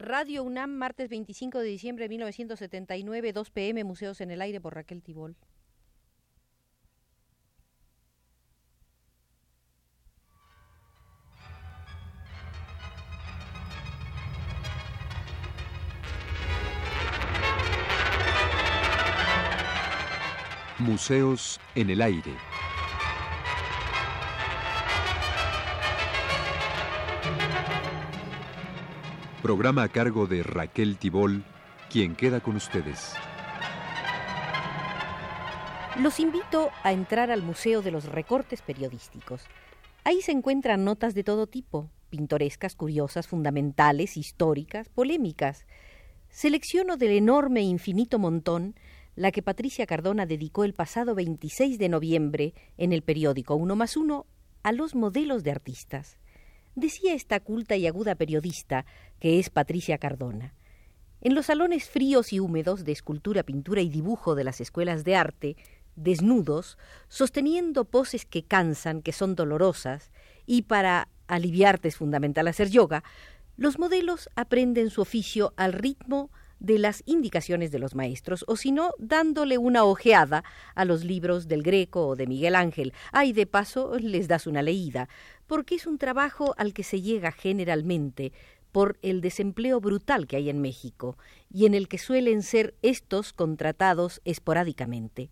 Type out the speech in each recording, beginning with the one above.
Radio UNAM, martes 25 de diciembre de 1979, 2 pm, Museos en el Aire por Raquel Tibol. Museos en el Aire. Programa a cargo de Raquel Tibol, quien queda con ustedes. Los invito a entrar al Museo de los Recortes Periodísticos. Ahí se encuentran notas de todo tipo, pintorescas, curiosas, fundamentales, históricas, polémicas. Selecciono del enorme e infinito montón la que Patricia Cardona dedicó el pasado 26 de noviembre en el periódico Uno más Uno a los modelos de artistas. Decía esta culta y aguda periodista, que es Patricia Cardona. En los salones fríos y húmedos de escultura, pintura y dibujo de las escuelas de arte, desnudos, sosteniendo poses que cansan, que son dolorosas, y para aliviarte es fundamental hacer yoga, los modelos aprenden su oficio al ritmo de las indicaciones de los maestros, o si no, dándole una ojeada a los libros del Greco o de Miguel Ángel. Ay, de paso les das una leída, porque es un trabajo al que se llega generalmente por el desempleo brutal que hay en México y en el que suelen ser estos contratados esporádicamente.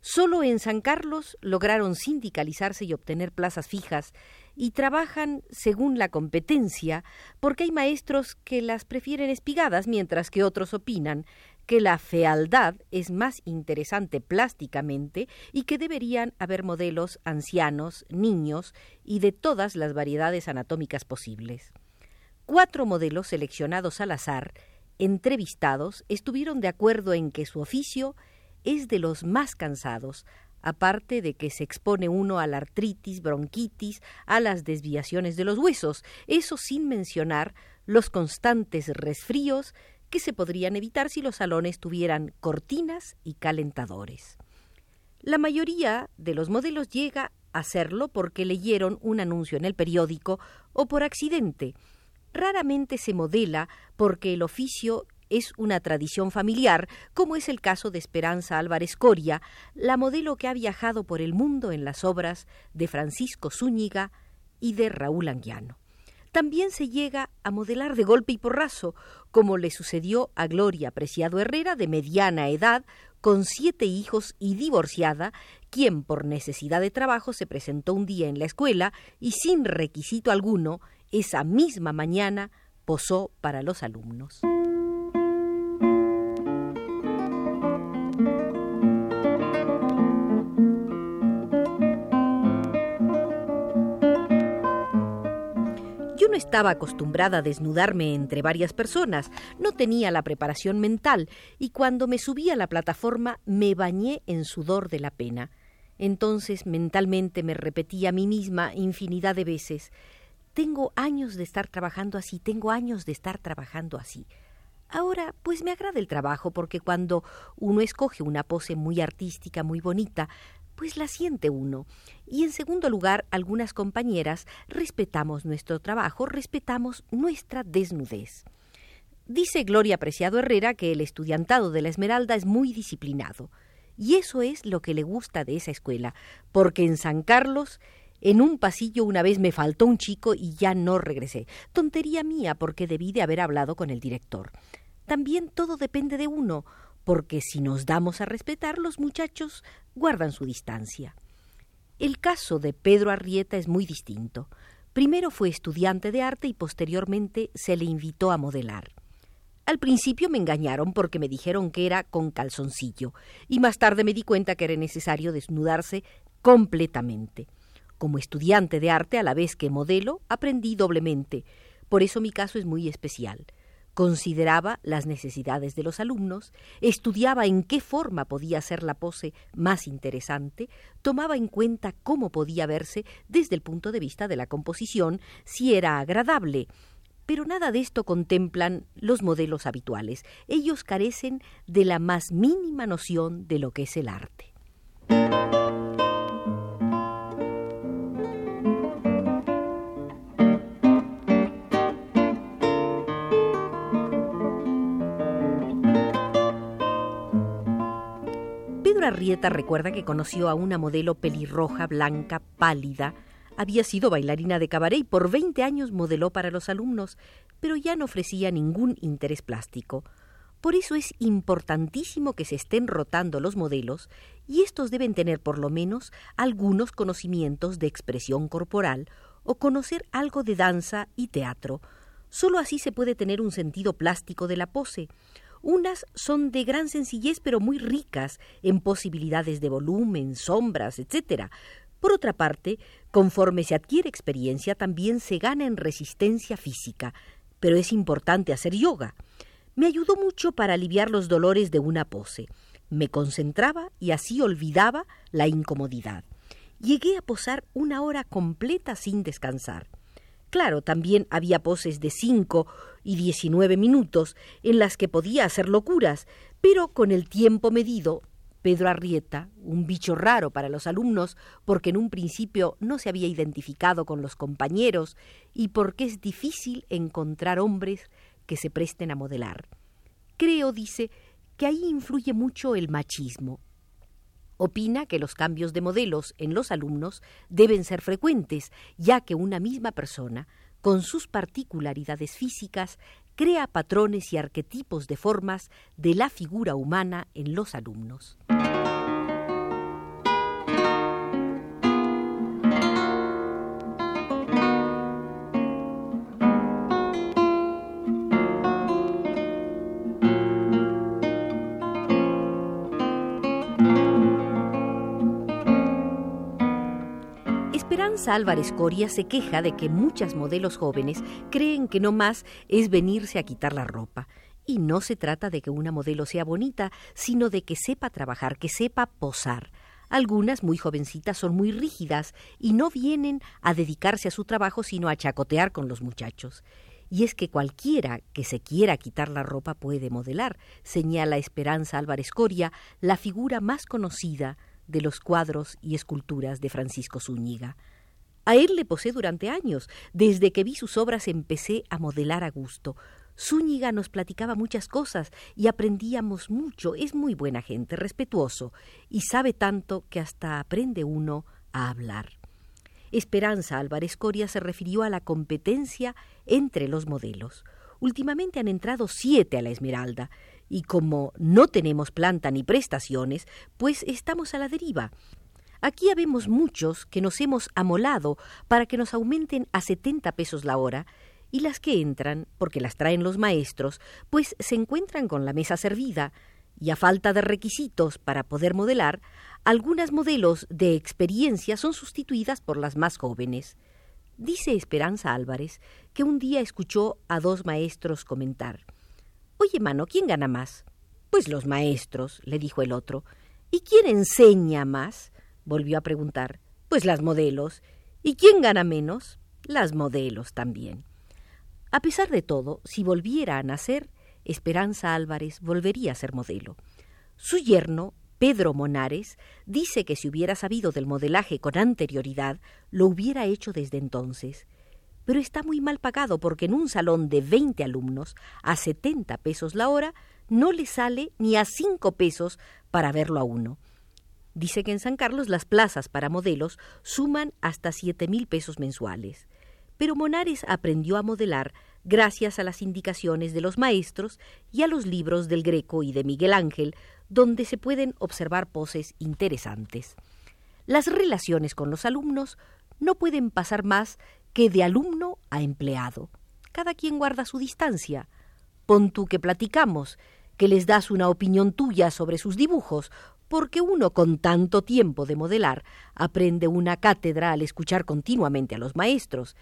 Solo en San Carlos lograron sindicalizarse y obtener plazas fijas y trabajan según la competencia, porque hay maestros que las prefieren espigadas, mientras que otros opinan que la fealdad es más interesante plásticamente y que deberían haber modelos ancianos, niños y de todas las variedades anatómicas posibles. Cuatro modelos seleccionados al azar, entrevistados, estuvieron de acuerdo en que su oficio es de los más cansados, aparte de que se expone uno a la artritis, bronquitis, a las desviaciones de los huesos, eso sin mencionar los constantes resfríos que se podrían evitar si los salones tuvieran cortinas y calentadores. La mayoría de los modelos llega a hacerlo porque leyeron un anuncio en el periódico o por accidente. Raramente se modela porque el oficio es una tradición familiar, como es el caso de Esperanza Álvarez Coria, la modelo que ha viajado por el mundo en las obras de Francisco Zúñiga y de Raúl Anguiano. También se llega a modelar de golpe y porrazo, como le sucedió a Gloria Preciado Herrera, de mediana edad, con siete hijos y divorciada, quien por necesidad de trabajo se presentó un día en la escuela y sin requisito alguno, esa misma mañana posó para los alumnos. Estaba acostumbrada a desnudarme entre varias personas, no tenía la preparación mental, y cuando me subí a la plataforma me bañé en sudor de la pena. Entonces mentalmente me repetí a mí misma infinidad de veces Tengo años de estar trabajando así, tengo años de estar trabajando así. Ahora, pues me agrada el trabajo porque cuando uno escoge una pose muy artística, muy bonita, pues la siente uno. Y en segundo lugar, algunas compañeras respetamos nuestro trabajo, respetamos nuestra desnudez. Dice Gloria Preciado Herrera que el estudiantado de la Esmeralda es muy disciplinado. Y eso es lo que le gusta de esa escuela, porque en San Carlos en un pasillo una vez me faltó un chico y ya no regresé. Tontería mía porque debí de haber hablado con el director. También todo depende de uno porque si nos damos a respetar, los muchachos guardan su distancia. El caso de Pedro Arrieta es muy distinto. Primero fue estudiante de arte y posteriormente se le invitó a modelar. Al principio me engañaron porque me dijeron que era con calzoncillo, y más tarde me di cuenta que era necesario desnudarse completamente. Como estudiante de arte a la vez que modelo, aprendí doblemente. Por eso mi caso es muy especial consideraba las necesidades de los alumnos, estudiaba en qué forma podía ser la pose más interesante, tomaba en cuenta cómo podía verse desde el punto de vista de la composición, si era agradable. Pero nada de esto contemplan los modelos habituales. Ellos carecen de la más mínima noción de lo que es el arte. Arrieta recuerda que conoció a una modelo pelirroja, blanca, pálida. Había sido bailarina de cabaret y por 20 años modeló para los alumnos, pero ya no ofrecía ningún interés plástico. Por eso es importantísimo que se estén rotando los modelos y estos deben tener por lo menos algunos conocimientos de expresión corporal o conocer algo de danza y teatro. Solo así se puede tener un sentido plástico de la pose. Unas son de gran sencillez pero muy ricas en posibilidades de volumen, sombras, etc. Por otra parte, conforme se adquiere experiencia, también se gana en resistencia física, pero es importante hacer yoga me ayudó mucho para aliviar los dolores de una pose. Me concentraba y así olvidaba la incomodidad. Llegué a posar una hora completa sin descansar. Claro, también había poses de cinco y diecinueve minutos en las que podía hacer locuras, pero con el tiempo medido, Pedro Arrieta, un bicho raro para los alumnos, porque en un principio no se había identificado con los compañeros y porque es difícil encontrar hombres que se presten a modelar. Creo, dice, que ahí influye mucho el machismo. Opina que los cambios de modelos en los alumnos deben ser frecuentes, ya que una misma persona, con sus particularidades físicas, crea patrones y arquetipos de formas de la figura humana en los alumnos. Álvarez Coria se queja de que muchas modelos jóvenes creen que no más es venirse a quitar la ropa. Y no se trata de que una modelo sea bonita, sino de que sepa trabajar, que sepa posar. Algunas, muy jovencitas, son muy rígidas y no vienen a dedicarse a su trabajo, sino a chacotear con los muchachos. Y es que cualquiera que se quiera quitar la ropa puede modelar, señala Esperanza Álvarez Coria, la figura más conocida de los cuadros y esculturas de Francisco Zúñiga. A él le posé durante años. Desde que vi sus obras empecé a modelar a gusto. Zúñiga nos platicaba muchas cosas y aprendíamos mucho. Es muy buena gente, respetuoso, y sabe tanto que hasta aprende uno a hablar. Esperanza Álvarez Coria se refirió a la competencia entre los modelos. Últimamente han entrado siete a la Esmeralda, y como no tenemos planta ni prestaciones, pues estamos a la deriva. Aquí habemos muchos que nos hemos amolado para que nos aumenten a 70 pesos la hora, y las que entran, porque las traen los maestros, pues se encuentran con la mesa servida, y a falta de requisitos para poder modelar, algunas modelos de experiencia son sustituidas por las más jóvenes. Dice Esperanza Álvarez que un día escuchó a dos maestros comentar Oye, mano, ¿quién gana más? Pues los maestros, le dijo el otro. ¿Y quién enseña más? Volvió a preguntar. Pues las modelos. ¿Y quién gana menos? Las modelos también. A pesar de todo, si volviera a nacer, Esperanza Álvarez volvería a ser modelo. Su yerno, Pedro Monares, dice que si hubiera sabido del modelaje con anterioridad, lo hubiera hecho desde entonces. Pero está muy mal pagado porque en un salón de veinte alumnos, a setenta pesos la hora, no le sale ni a cinco pesos para verlo a uno. Dice que en San Carlos las plazas para modelos suman hasta siete mil pesos mensuales. Pero Monares aprendió a modelar gracias a las indicaciones de los maestros y a los libros del Greco y de Miguel Ángel, donde se pueden observar poses interesantes. Las relaciones con los alumnos no pueden pasar más que de alumno a empleado. Cada quien guarda su distancia. Pon tú que platicamos, que les das una opinión tuya sobre sus dibujos porque uno con tanto tiempo de modelar aprende una cátedra al escuchar continuamente a los maestros,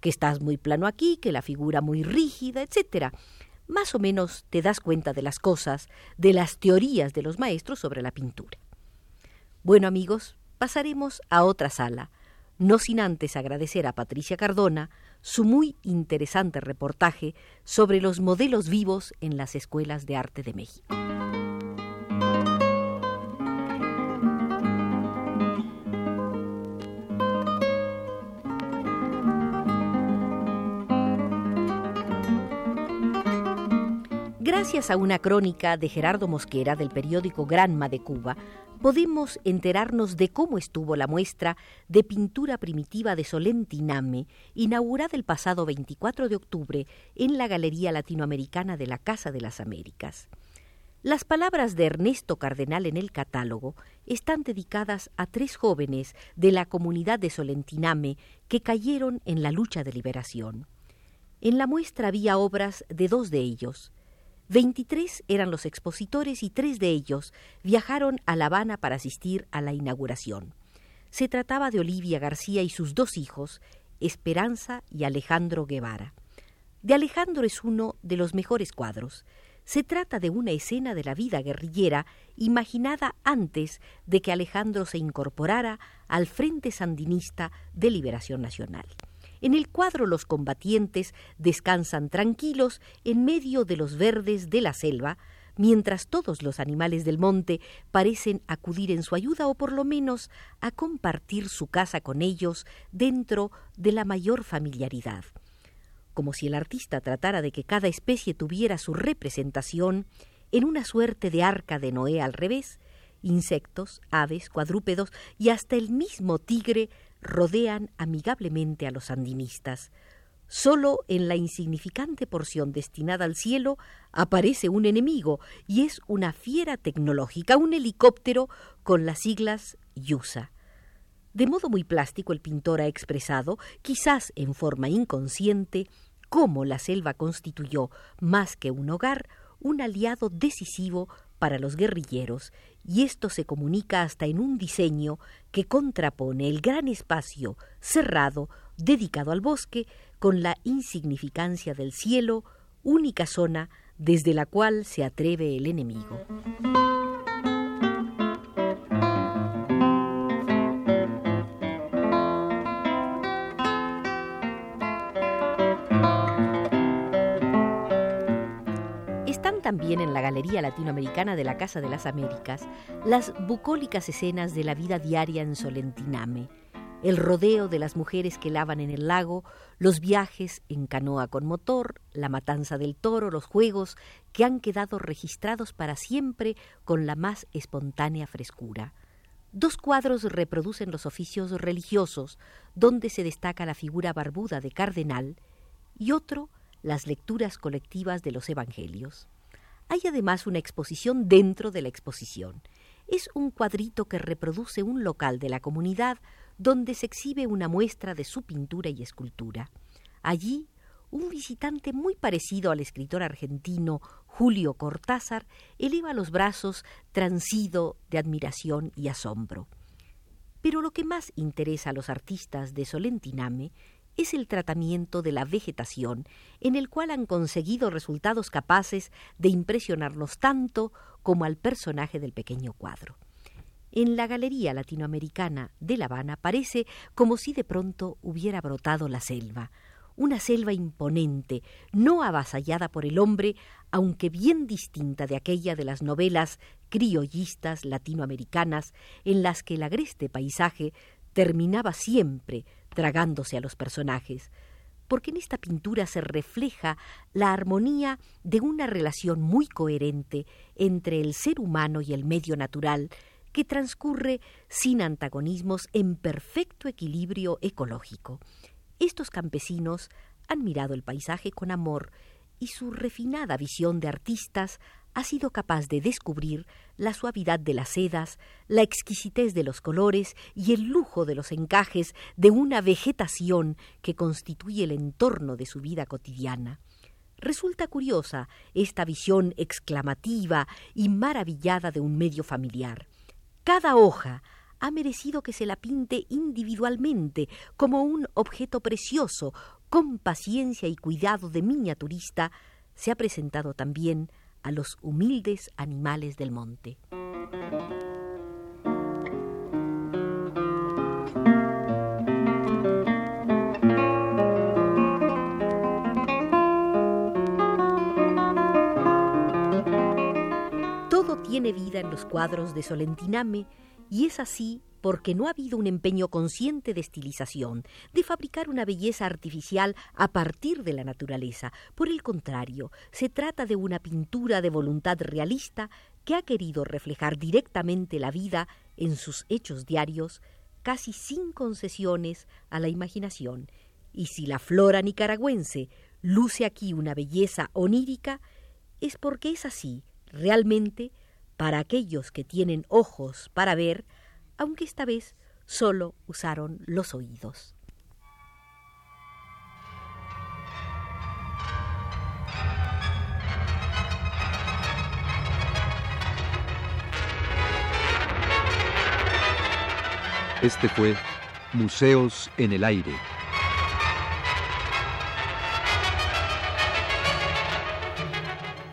que estás muy plano aquí, que la figura muy rígida, etc. Más o menos te das cuenta de las cosas, de las teorías de los maestros sobre la pintura. Bueno amigos, pasaremos a otra sala, no sin antes agradecer a Patricia Cardona su muy interesante reportaje sobre los modelos vivos en las escuelas de arte de México. Gracias a una crónica de Gerardo Mosquera del periódico Granma de Cuba, podemos enterarnos de cómo estuvo la muestra de pintura primitiva de Solentiname, inaugurada el pasado 24 de octubre en la Galería Latinoamericana de la Casa de las Américas. Las palabras de Ernesto Cardenal en el catálogo están dedicadas a tres jóvenes de la comunidad de Solentiname que cayeron en la lucha de liberación. En la muestra había obras de dos de ellos, Veintitrés eran los expositores y tres de ellos viajaron a La Habana para asistir a la inauguración. Se trataba de Olivia García y sus dos hijos, Esperanza y Alejandro Guevara. De Alejandro es uno de los mejores cuadros. Se trata de una escena de la vida guerrillera imaginada antes de que Alejandro se incorporara al Frente Sandinista de Liberación Nacional. En el cuadro los combatientes descansan tranquilos en medio de los verdes de la selva, mientras todos los animales del monte parecen acudir en su ayuda o por lo menos a compartir su casa con ellos dentro de la mayor familiaridad. Como si el artista tratara de que cada especie tuviera su representación en una suerte de arca de Noé al revés, insectos, aves, cuadrúpedos y hasta el mismo tigre rodean amigablemente a los sandinistas. Solo en la insignificante porción destinada al cielo aparece un enemigo y es una fiera tecnológica, un helicóptero con las siglas YUSA. De modo muy plástico el pintor ha expresado, quizás en forma inconsciente, cómo la selva constituyó, más que un hogar, un aliado decisivo para los guerrilleros, y esto se comunica hasta en un diseño que contrapone el gran espacio cerrado dedicado al bosque con la insignificancia del cielo, única zona desde la cual se atreve el enemigo. También en la Galería Latinoamericana de la Casa de las Américas las bucólicas escenas de la vida diaria en Solentiname, el rodeo de las mujeres que lavan en el lago, los viajes en canoa con motor, la matanza del toro, los juegos que han quedado registrados para siempre con la más espontánea frescura. Dos cuadros reproducen los oficios religiosos, donde se destaca la figura barbuda de cardenal, y otro las lecturas colectivas de los evangelios. Hay además una exposición dentro de la exposición. Es un cuadrito que reproduce un local de la comunidad donde se exhibe una muestra de su pintura y escultura. Allí, un visitante muy parecido al escritor argentino Julio Cortázar eleva los brazos transido de admiración y asombro. Pero lo que más interesa a los artistas de Solentiname es el tratamiento de la vegetación, en el cual han conseguido resultados capaces de impresionarnos tanto como al personaje del pequeño cuadro. En la Galería Latinoamericana de La Habana parece como si de pronto hubiera brotado la selva, una selva imponente, no avasallada por el hombre, aunque bien distinta de aquella de las novelas criollistas latinoamericanas en las que el agreste paisaje terminaba siempre tragándose a los personajes, porque en esta pintura se refleja la armonía de una relación muy coherente entre el ser humano y el medio natural que transcurre sin antagonismos en perfecto equilibrio ecológico. Estos campesinos han mirado el paisaje con amor y su refinada visión de artistas ha sido capaz de descubrir la suavidad de las sedas, la exquisitez de los colores y el lujo de los encajes de una vegetación que constituye el entorno de su vida cotidiana. Resulta curiosa esta visión exclamativa y maravillada de un medio familiar. Cada hoja ha merecido que se la pinte individualmente como un objeto precioso, con paciencia y cuidado de miniaturista, se ha presentado también a los humildes animales del monte. Todo tiene vida en los cuadros de Solentiname y es así porque no ha habido un empeño consciente de estilización, de fabricar una belleza artificial a partir de la naturaleza. Por el contrario, se trata de una pintura de voluntad realista que ha querido reflejar directamente la vida en sus hechos diarios, casi sin concesiones a la imaginación. Y si la flora nicaragüense luce aquí una belleza onírica, es porque es así, realmente, para aquellos que tienen ojos para ver, aunque esta vez solo usaron los oídos. Este fue Museos en el Aire.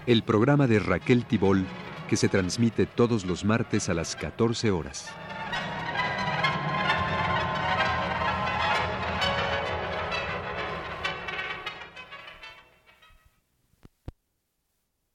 El programa de Raquel Tibol que se transmite todos los martes a las 14 horas.